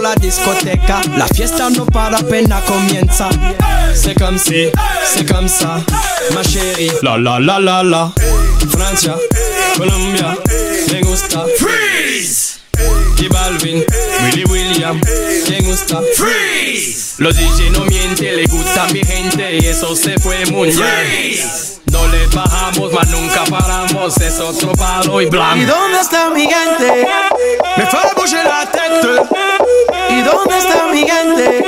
La discoteca. La fiesta no para, pena comienza. C'est comme si, c'est comme ça, ma chérie. La la la la la. Francia, Colombia, me gusta. Freeze. Y Balvin, Willy William, me gusta. Freeze. Los DJ no mienten, le gusta mi gente y eso se fue muy bien. No le bajamos, mas nunca paramos, es otro palo y blanco. ¿Y dónde está mi gente? Me fue a la tête. ¿Y dónde está mi gente?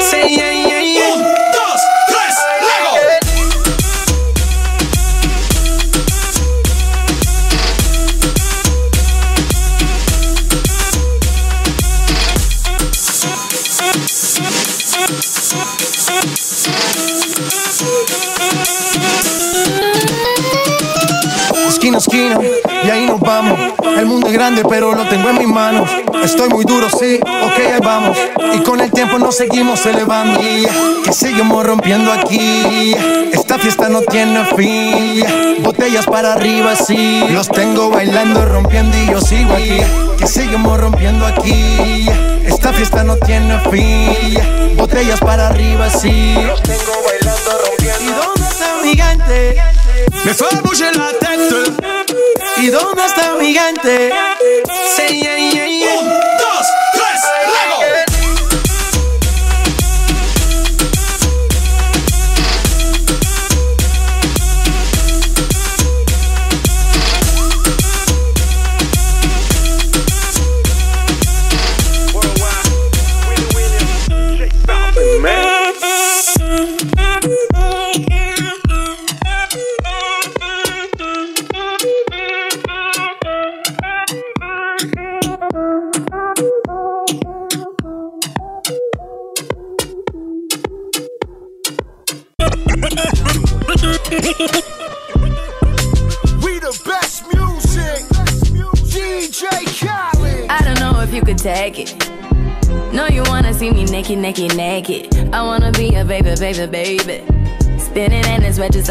Sí, yeah, yeah, Esquina, y ahí nos vamos. El mundo es grande, pero lo tengo en mis manos. Estoy muy duro, sí, ok, ahí vamos. Y con el tiempo nos seguimos elevando. Que seguimos rompiendo aquí. Esta fiesta no tiene fin. Botellas para arriba, sí. Los tengo bailando, rompiendo y yo sigo aquí. Que seguimos rompiendo aquí. Esta fiesta no tiene fin. Botellas para arriba, sí. Los tengo bailando, rompiendo. ¿Y dónde está mi gigante? Me fue a la tête. ¿Y dónde está mi gigante? Sí.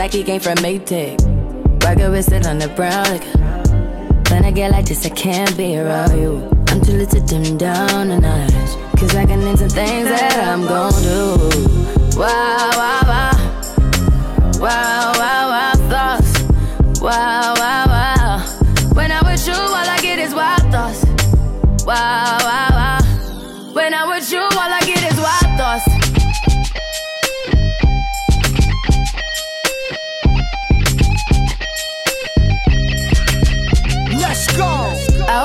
Like he came from Maytag. Rocket with it on the brown. Like, when I get like this, I can't be around you. I'm too little to dim down the notch. Cause I can into things that I'm gon' do. Wow, wow, wow. Wow, wow, wow, thoughts. Wow, wow, wow. When I'm with you, all I get is wild thoughts. Wow.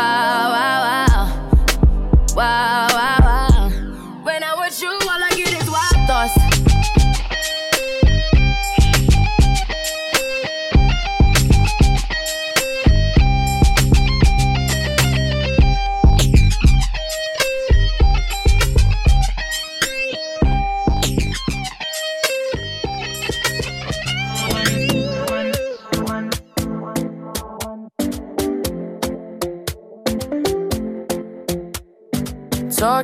Wow, wow.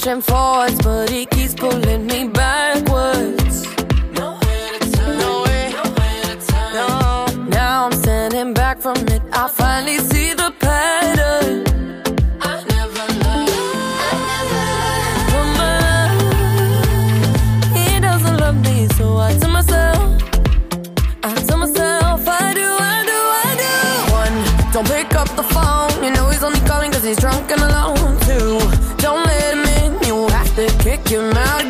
pushing forwards, but he keeps to kick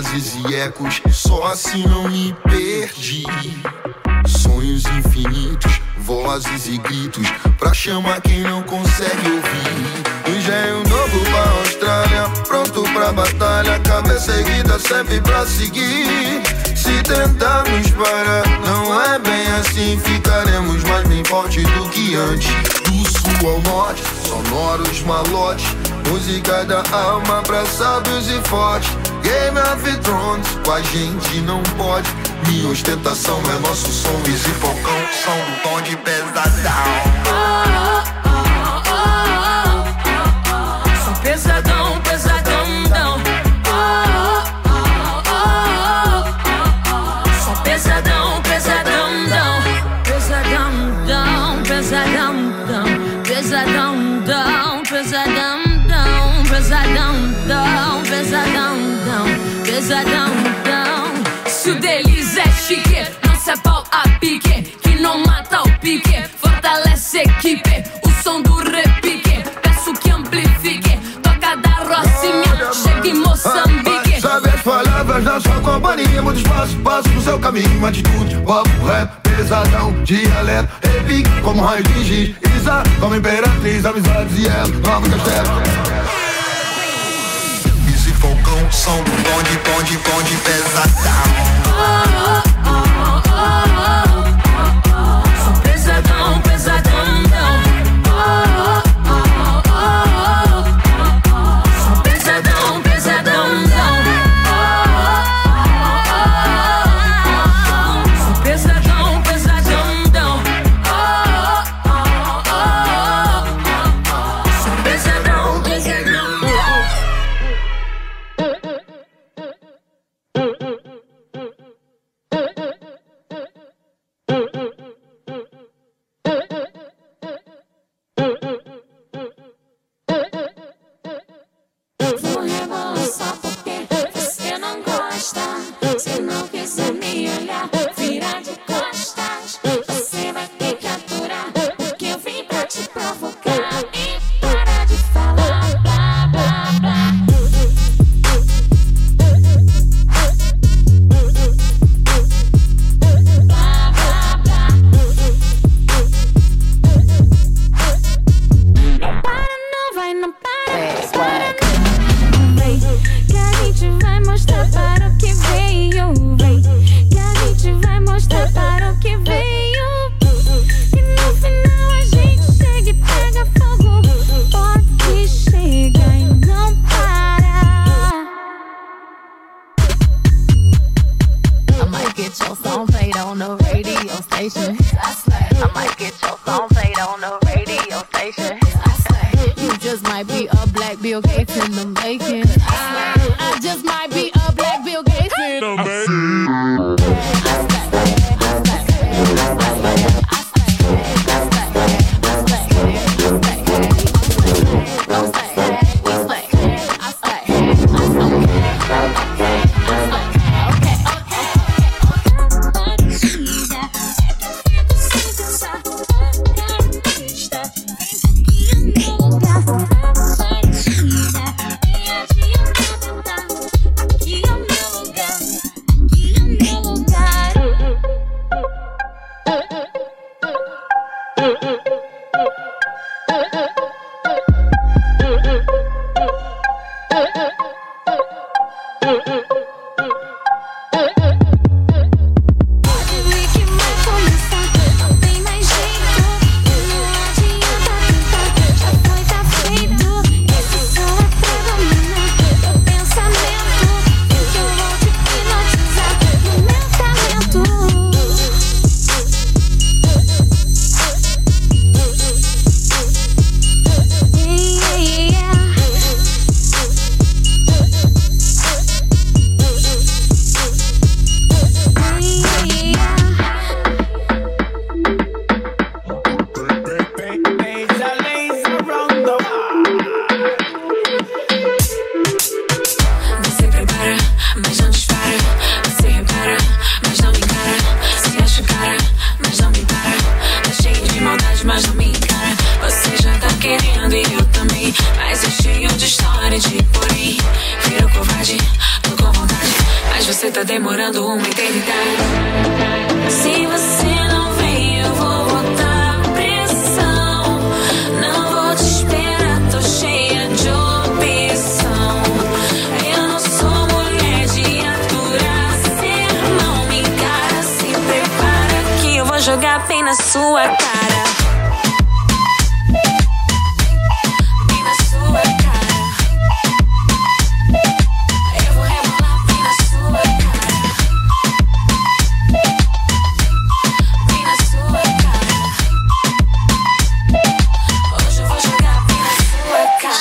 Vozes e ecos. Só assim não me perdi. Sonhos infinitos, vozes e gritos. Pra chamar quem não consegue ouvir. Engenho novo pra Austrália, pronto pra batalha. Cabeça erguida serve pra seguir. Se tentarmos parar, não é bem assim. Ficaremos mais bem forte do que antes. Do sul ao norte, sonoros malotes Música da alma pra sábios e fortes. Game of Thrones, com a gente não pode. Minha ostentação é nosso som. e Falcão são do tom de pesadão. Pesadão, dão. Se o deles é chique, não se é pau a pique, que não mata o pique, fortalece a equipe, o som do repique, peço que amplifique, toca da Rocinha, chega em Moçambique. Sabe as palavras da sua companhia, muito espaço, passo no seu caminho, atitude, papo rap, pesadão, dialeto, repique, como raio de giz, Isa, como imperatriz, amizades e ela, nova castelo. Som do bonde, bonde, bonde pesadão. Oh, oh, oh,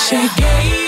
sua cara.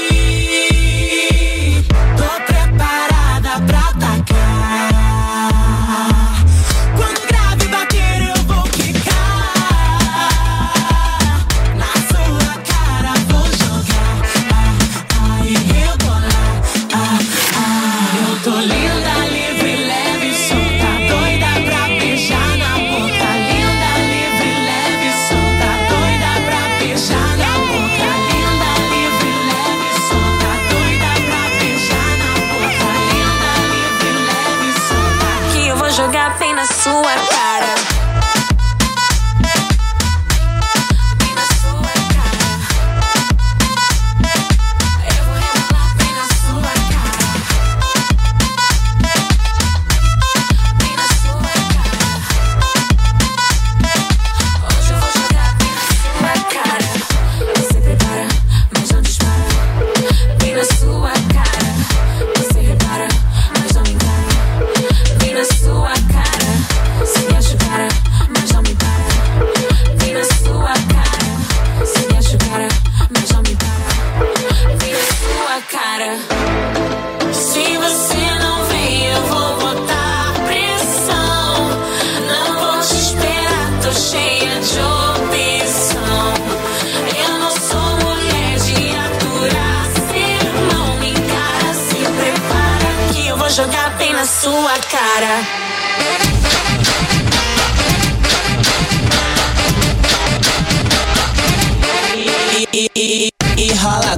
Jogar bem na sua cara.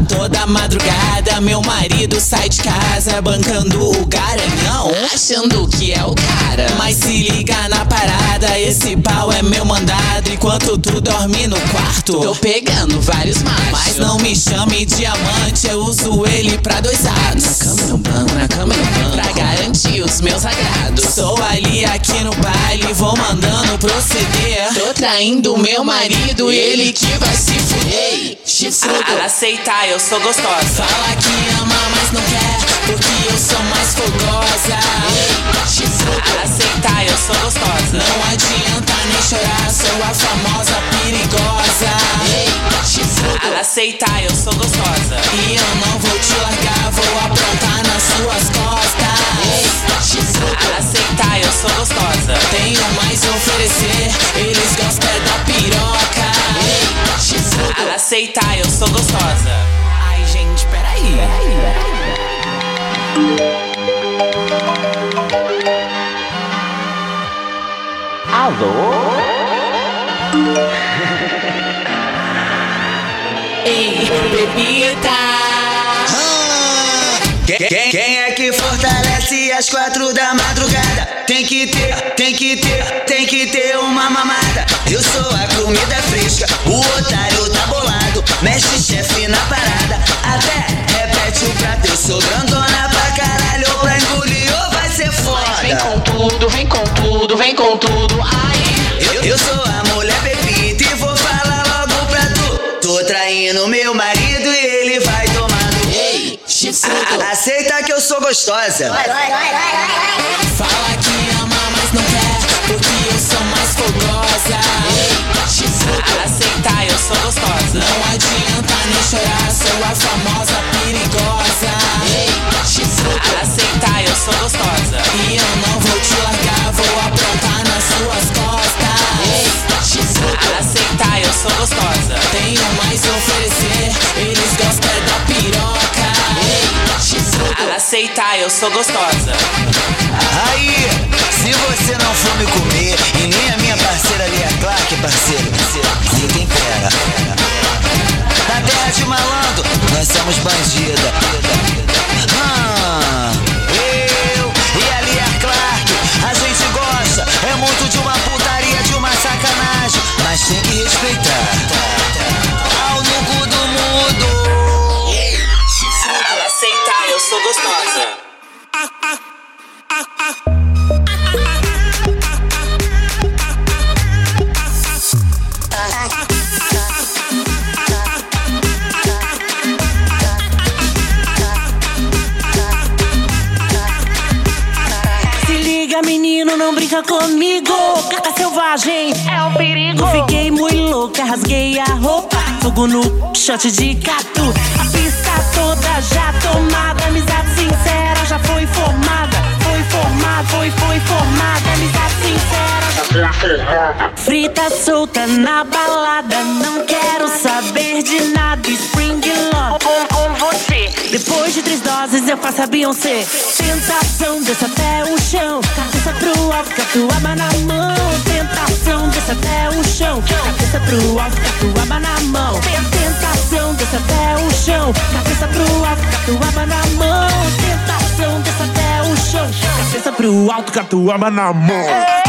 E, e- e toda madrugada. Meu marido sai de casa bancando o garanhão, achando que é o cara. Mas se liga na parada, esse pau é meu mandado. Enquanto tu dorme no quarto, tô pegando vários machos. Mas não me chame diamante, eu uso ele pra dois atos. Na cama no banco, na cama banco. Pra garantir os meus agrados. Sou ali aqui no baile, vou mandando proceder. Tô traindo meu marido, ele que vai se fuder. Chifrudo. aceitar, eu sou gostosa. Fala que ama, mas não quer, porque eu sou mais fogosa. Aceitar, eu sou gostosa. Não adianta nem chorar, sou a famosa perigosa. Aceitar, eu sou gostosa. E eu não vou te largar, vou aprontar nas suas costas. Aceitar, eu sou gostosa. Tenho mais a oferecer, eles gostam da piroca. Aceitar, eu sou gostosa. Ai, gente, peraí. Bebida. Quem, quem- quem é que fortalece às quatro da madrugada? Tem que ter, tem que ter, tem que ter uma mamada. Eu sou a comida fresca, o otário tá bolado. Mexe chefe na parada, até repete o prato. Eu sou grandona pra caralho, pra engolir ou vai ser Vem foda. com tudo, vem com tudo, vem com tudo. Ai. Eu, eu sou a Traindo meu marido e ele vai tomando. Ei, chifrudo. Aceita que eu sou gostosa. Fala que ama, mas não quer, porque eu sou mais fogosa. Chifrudo. aceitar, eu sou gostosa. Não adianta nem chorar, sou a famosa perigosa. Chifrudo. aceitar, eu sou gostosa. E eu não vou te largar, vou aprontar nas suas costas sou gostosa. Tenho mais a oferecer, eles gostam da piroca. Ei. Aceitar, eu sou gostosa. Aí, se você não for me comer, e nem a minha parceira ali a Clark, parceiro, ninguém pega. Na terra de malandro, nós somos bandida. Ah, eu e a Lia é Clark, a gente gosta, é muito de uma puta respeitar. Ao longo do mundo. Yeah. Ela aceitar, eu sou gostosa. Ah, ah, ah, ah. ah. Comigo. Carta selvagem é um perigo. Fiquei muito louca, rasguei a roupa. Fogo no shot de catu. A pista toda já tomada. Amizade sincera já foi formada. Foi formada, foi, foi formada. Amizade sincera. Frita solta na balada. Não quero saber de nada. Spring Love com, com você. Depois de três doses eu faço a Beyoncé. Tentação, desce até o chão. Cabeça pro alto, catuaba na mão. Tentação, desce até o chão. Cabeça pro alto, catuaba na mão. Tentação, desce até o chão. Cabeça pro alto, catuaba na mão. Tentação, desce até o chão. Cabeça pro alto, catuaba na mão.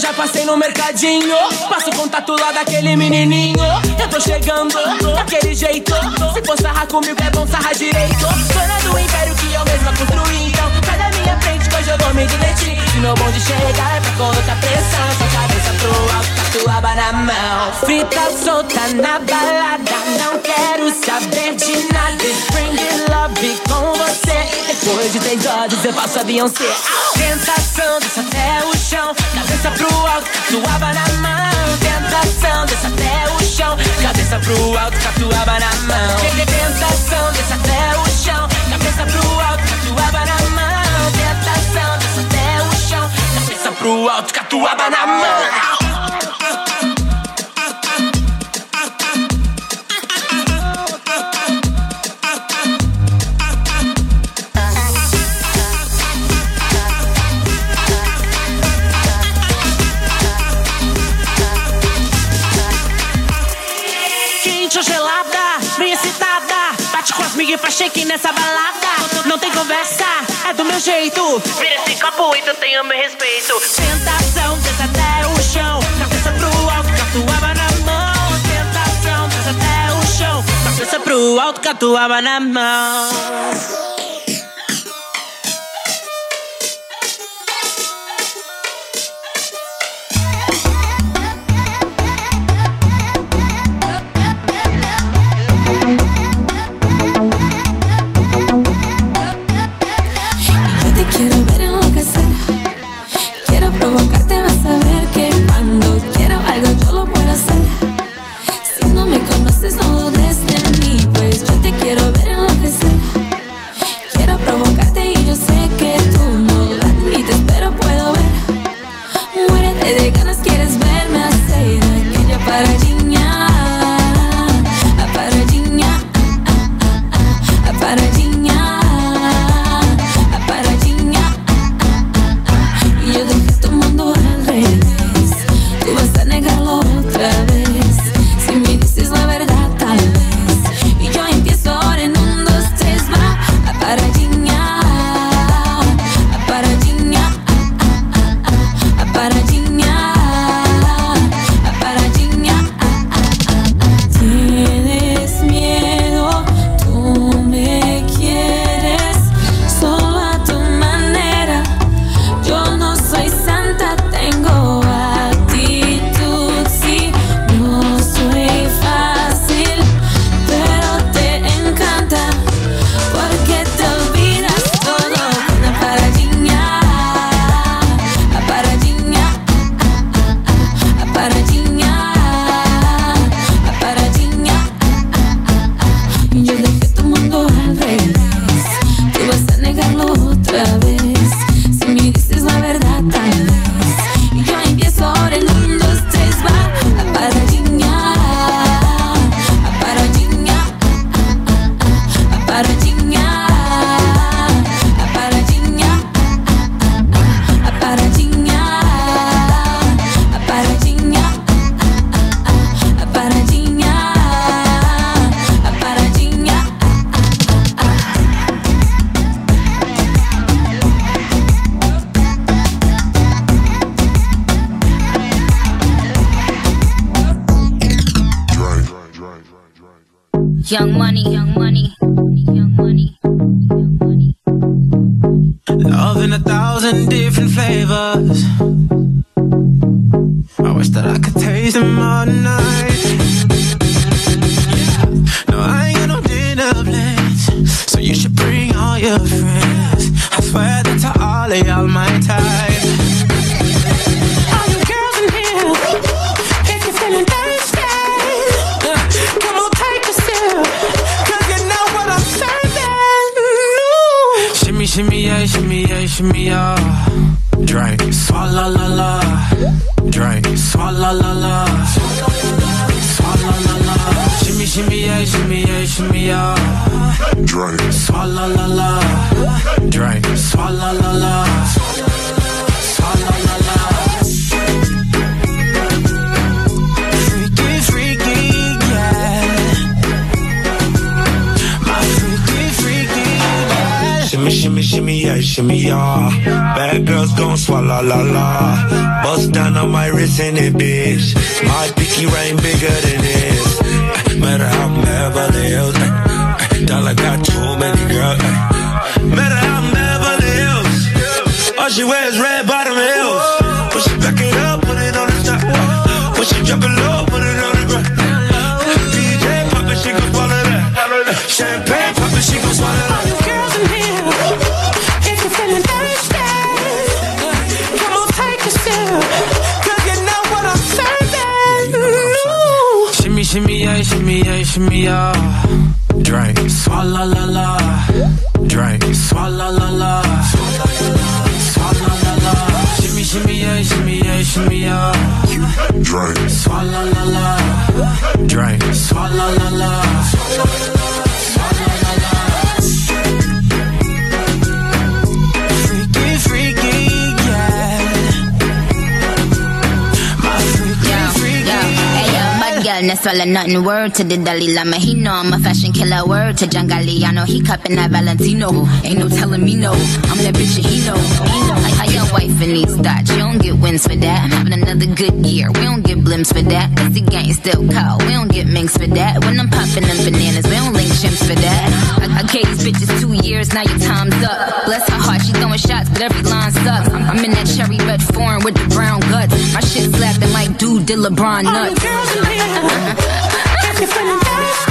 Já passei no mercadinho. Passo contato lá daquele menininho. Eu tô chegando daquele jeito. Se for sarrar comigo é bom sarrar direito. Dona do império que eu mesma construí. Então sai da minha frente que hoje eu vou me divertir. Se meu bonde chegar é pra colocar pressão. Sua cabeça pro alto, catuaba na mão. Frita solta na balada. Não quero Depois de três horas eu faço a Beyoncé. Tentação, desce até o chão. Cabeça pro alto, catuaba na mão. Tentação, desce até o chão. Cabeça pro alto, catuaba na mão. Tentação, desce até o chão. Cabeça pro alto, catuaba na mão. Tentação, desce até o chão. Cabeça pro alto, catuaba na mão. E faz shake nessa balada. Não tem conversa, é do meu jeito. Vira esse copo e tu o meu respeito. Tentação, desce até o chão. Cabeça pro alto, catuaba na mão. Tentação, desce até o chão. Cabeça pro alto, catuaba na mão. Young money, young money, young money, young money. Love in a thousand different flavors. Paris in it, bitch. My pinky ring bigger than swelling nothing. Word to the Dalai Lama, he know I'm a fashion killer. Word to John Galliano, he cupping that Valentino. Ain't no telling me no, I'm that bitch that he know. Like how your wife in these thoughts, you don't get wins for that. I'm having another good year, we don't get blimps for that. Cause the gang still cold, we don't get minks for that. When I'm popping them bananas, we don't link chimps for that. I, I gave these bitches two years, now your time's up. Bless her heart, she throwing shots, but every line sucks. I'm, I'm in that cherry red form with the brown guts. My shit slapping like dude did LeBron nuts if you're feeling thirsty.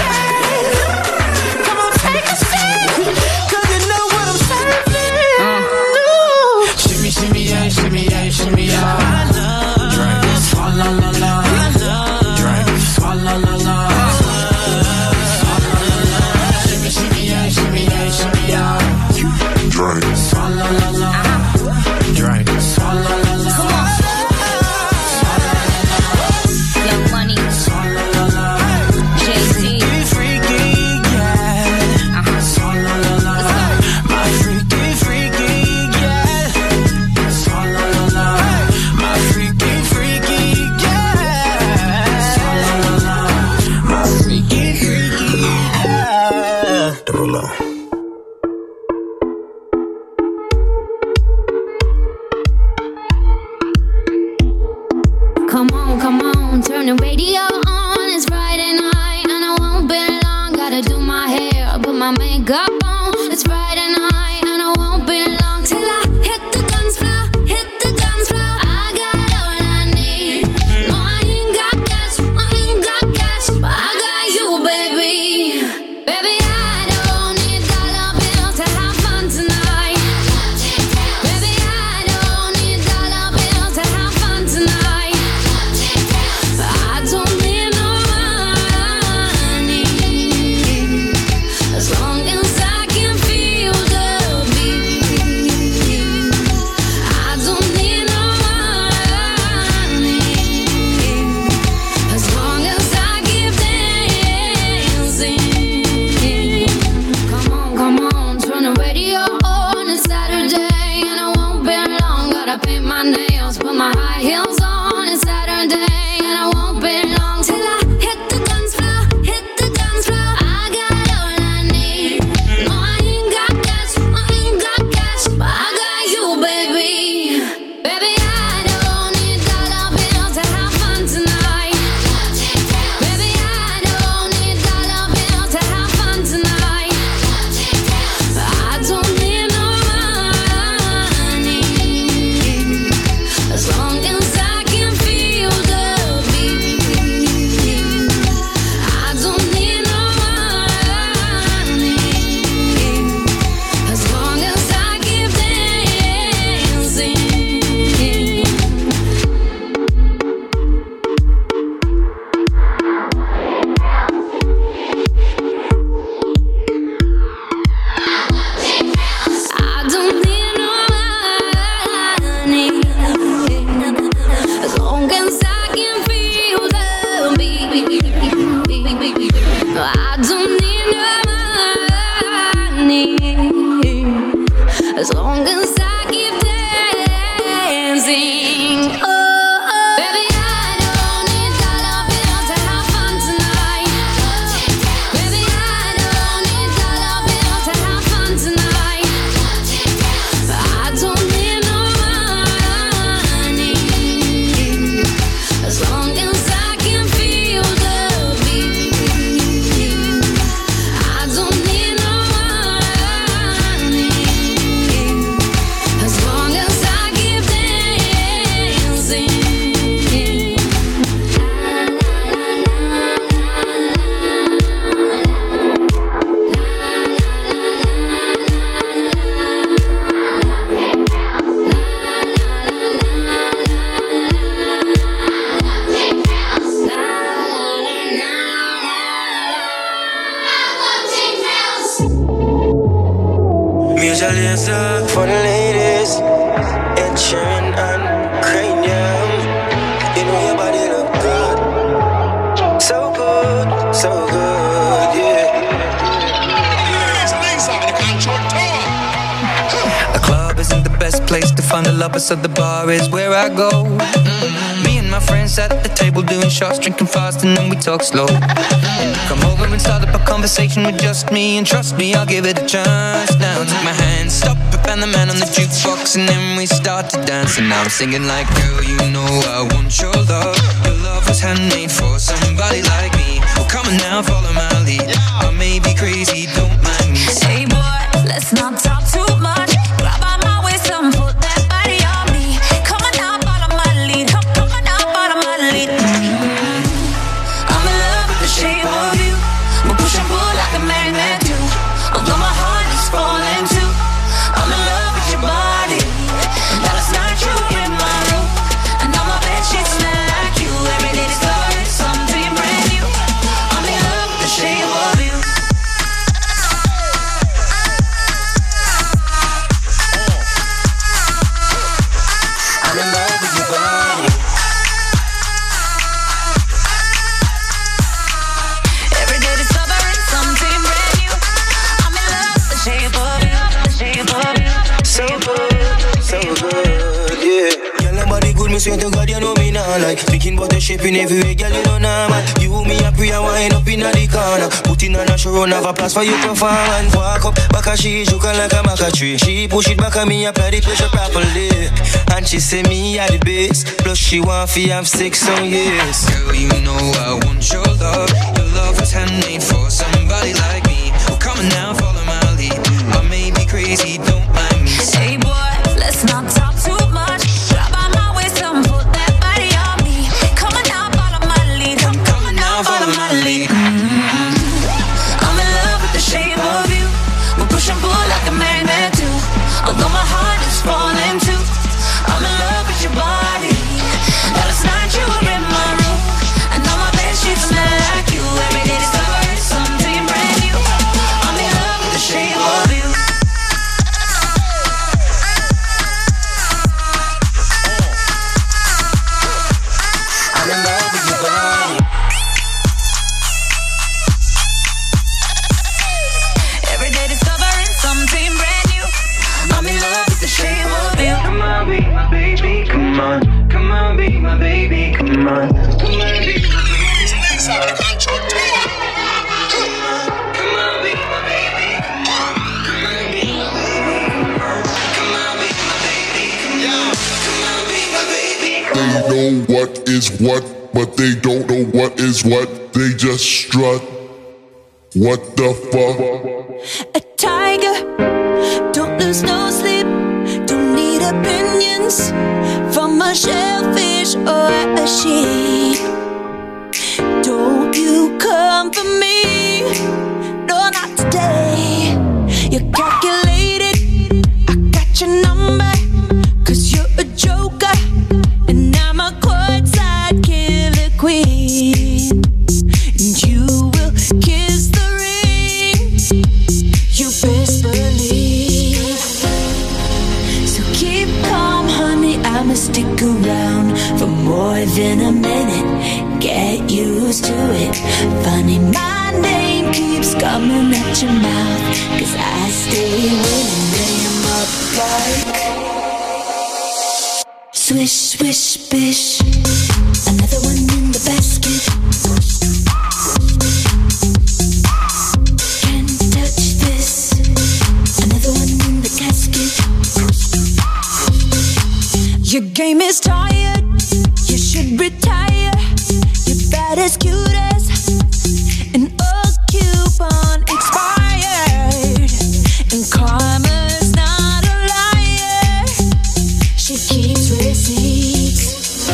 Fast, and then we talk slow. Come over and start up a conversation with just me, and trust me, I'll give it a chance. Now take my hand, stop it, and the man on the jukebox, and then we start to dance. And now I'm singing like, girl, you know I want your love. Your love was handmade for somebody like me. Well, come on now, follow my lead. I may be crazy, don't mind me. Hey boy, let's not shaping everywhere, girl, you know normal. You, me, and wind up in the corner. Put in on a show, run have a place for you performance Walk up, back a she, juke like a maca tree. She push it back at me, apply the pressure properly. And she say me at the base Plus she want fi have sex, so yes Girl, you know I want your love. Your love was handmade for somebody What the fuck? To it. Funny, my name keeps coming at your mouth. Cause I stay winning. name up like. Swish, swish, bish. Another one in the basket. Can't touch this. Another one in the casket. Your game is tired. You should retire. As cute as an old coupon expired. And karma's not a liar. She keeps receipts.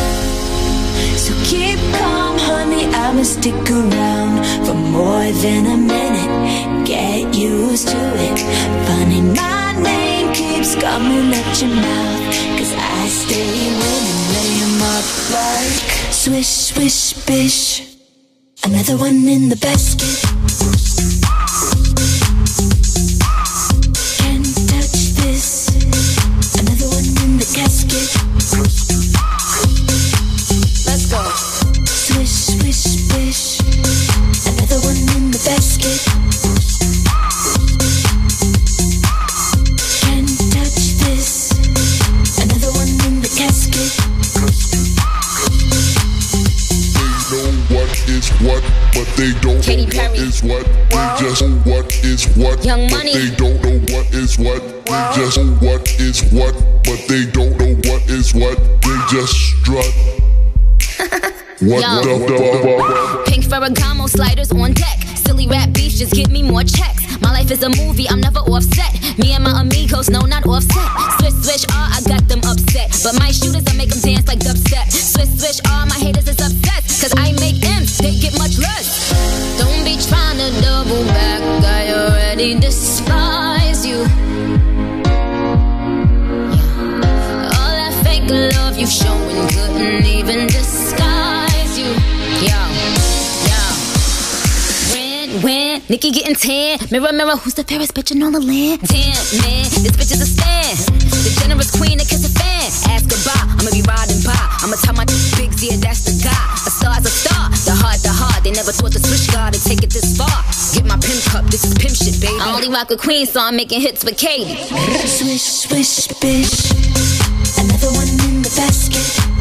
So keep calm, honey. I'ma stick around for more than a minute. Get used to it. Funny, my name keeps coming at your mouth. Cause I stay winning, lay up like swish, swish, bish. Another one in the basket. Just know what is what, Young but Money. they don't know what is what. They just know what is what, but they don't know what is what. They just strut. What Yo. the fuck? Pink Ferragamo sliders on deck. Silly rap beats just give me more checks. My life is a movie, I'm never offset. Me and my amigos, no, not offset. Swish, swish, ah, I got them upset. But my shooters, I make them dance like dubstep. Swish, swish, ah, my haters is upset. Cause I make M's, they get much less. Double back, I already despise you. All that fake love you showing couldn't even disguise you. Yo, yo. When, when, Nicki getting tan. Mirror, mirror, who's the fairest bitch in all the land? Damn, man, this bitch is a stand. The generous queen that kiss a fan. Ask goodbye, I'ma be riding by. I'ma tell my big yeah, that's the guy. Star's a star, the heart, the heart. They never taught the switch guard to take it this far. Get my pimp cup, this is pimp shit, baby. I only rock a queen, so I'm making hits with Katy. Swish, swish, bish. Another one in the basket.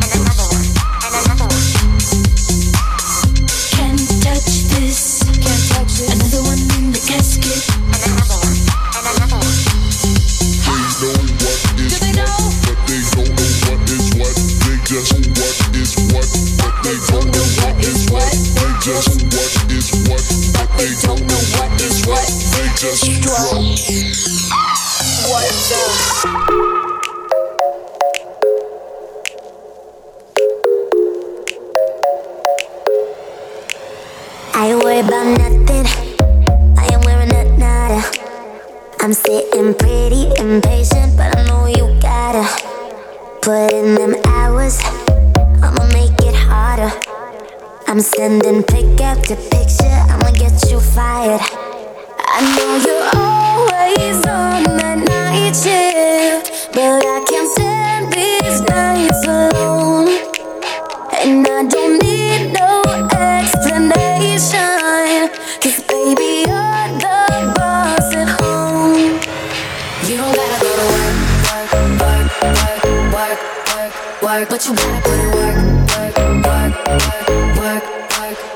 Just what is what, but they don't know what is what. They just strut. What's up? I worried about nothing. I am wearing a nada. I'm sitting pretty impatient, but I know you gotta put in them hours. I'ma make it harder. I'm sending pick after picture. I'ma get you fired. I know you're always on that night shift, but I can't stand these nights alone. And I don't need no explanation. Cause baby, you're the boss at home. You don't gotta go to work, work, work, work, work, work, work. But you gotta put in work, work, work, work,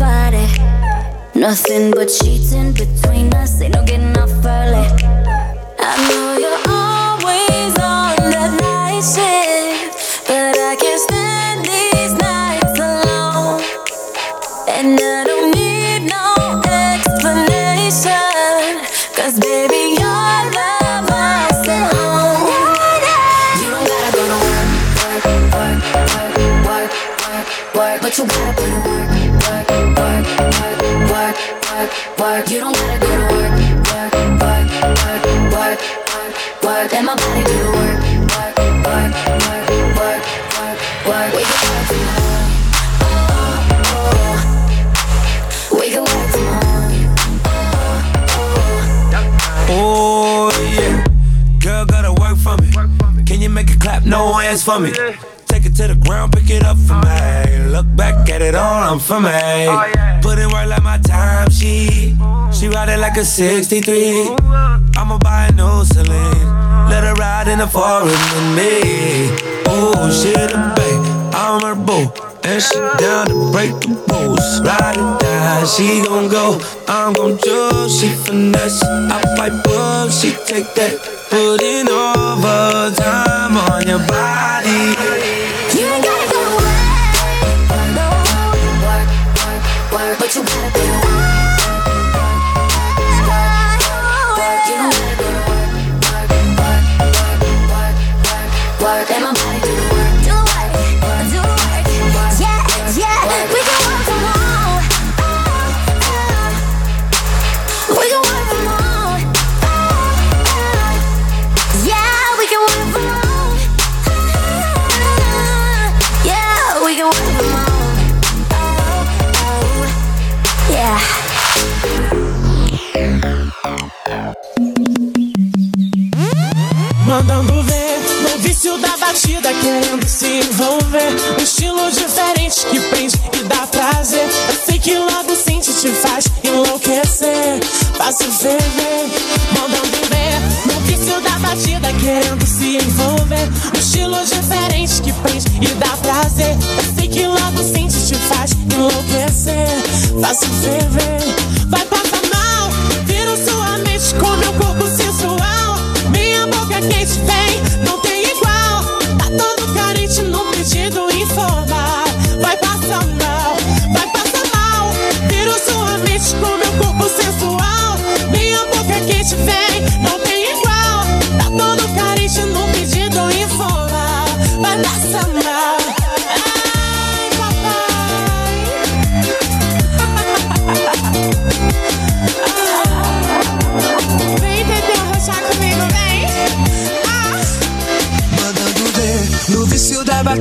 body. Nothing but sheets in between us. Ain't no getting off early. I know you're always on that night shift, but I can't stand these nights alone. And I don't need no explanation. Cause baby, you're the boss at home. You gotta work, work, work, work, work, work. But you gotta put work, work, work. You don't gotta go to work, work, work, work, work, work, work. Let my body do the work, work, work, work, work, work, work. We can work from home. Oh, oh. We can work from home. Oh yeah, girl gotta work for me. Can you make it clap? No hands for me. Take it to the ground, pick it up for me. Look back at it all, I'm for me. Oh, put in work like my time, she she ride it like a 63. I'ma buy a new Celine. Let her ride in the forest with me. Oh, she the babe, I'm her boo. And she down to break the rules. Ride or die, she gon' go. I'm gon' choose, she finesse. I fight book, she take that. Put in overtime on your body. Batida querendo se envolver. Um estilo diferente que prende e dá prazer. Eu sei que logo sente te faz enlouquecer. Fácil ferver, mandando ver. No vício da batida querendo se envolver. Um estilo diferente que prende e dá prazer. Eu sei que logo sente te faz enlouquecer. Fácil ferver, vai passar mal. Vira sua mente com meu corpo sensual. Minha boca quente vem, boca quente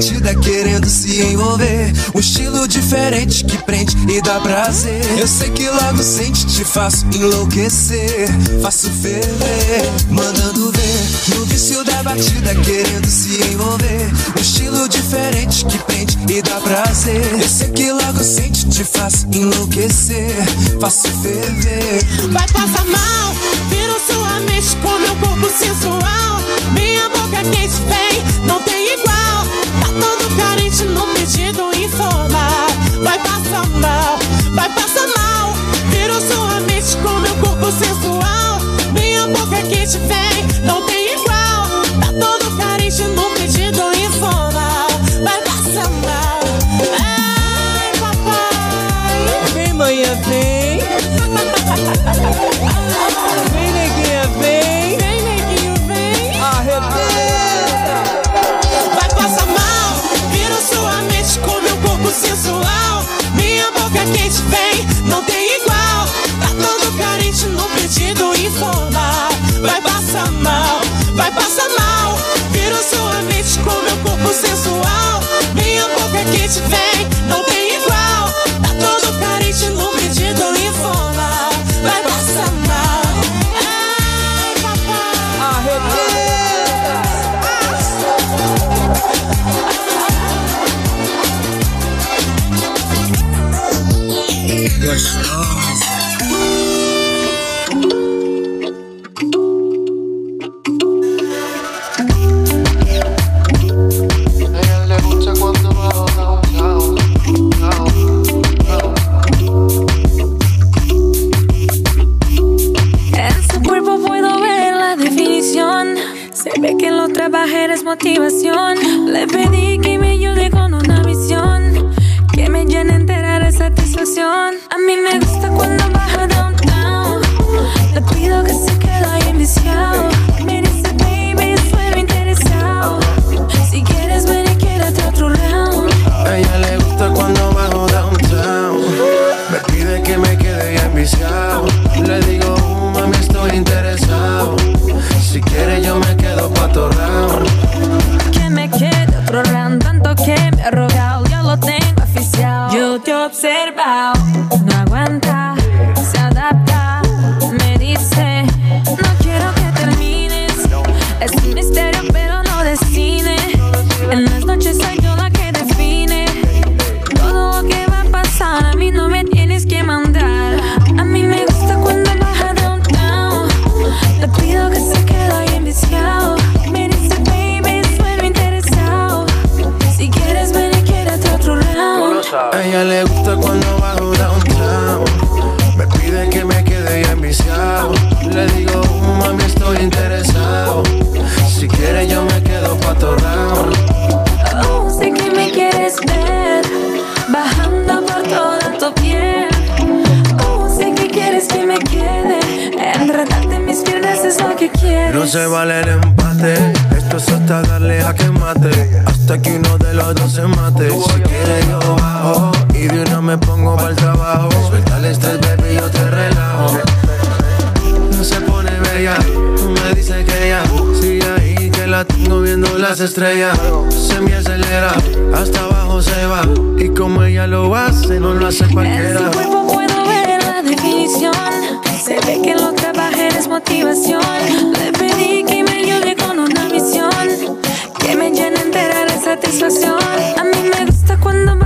vício da batida, querendo se envolver. Um estilo diferente que prende e dá prazer. Eu sei que logo sente, te faço enlouquecer. Faço ferver, mandando ver. No vício da batida, querendo se envolver. Um estilo diferente que prende e dá prazer. Eu sei que logo sente, te faço enlouquecer. Faço ferver. Vai passar mal, vira sua mente com meu corpo sensual. Minha boca quente vem, não tem todo carente no pedido informal. Vai passar mal, vai passar mal. Vira sua mente com meu corpo sensual. Minha boca quente vem, não tem Vai passar mal, vai passar mal. Vira sua mente com meu corpo sensual. Minha boca quente vem, não tem igual. Tá todo carente no pedido informal. Vai passar mal. Ai, papai. Arrebenta. ella que me quede. Enredarte en mis piernas es lo que quieres. No se vale el empate. Esto es hasta darle a que mate. Hasta que uno de los dos se mate. Si quiere, yo bajo. Y de una me pongo para el trabajo. Suelta el estrés, baby, yo te relajo. No se pone bella. Me dice que ella sigue ahí, que la tengo viendo las estrellas. Se me acelera, hasta abajo se va. Y como ella lo hace, no lo hace cualquiera. Motivación. Le pedí que me ayude con una misión. Que me llene satisfacción. A mí me gusta cuando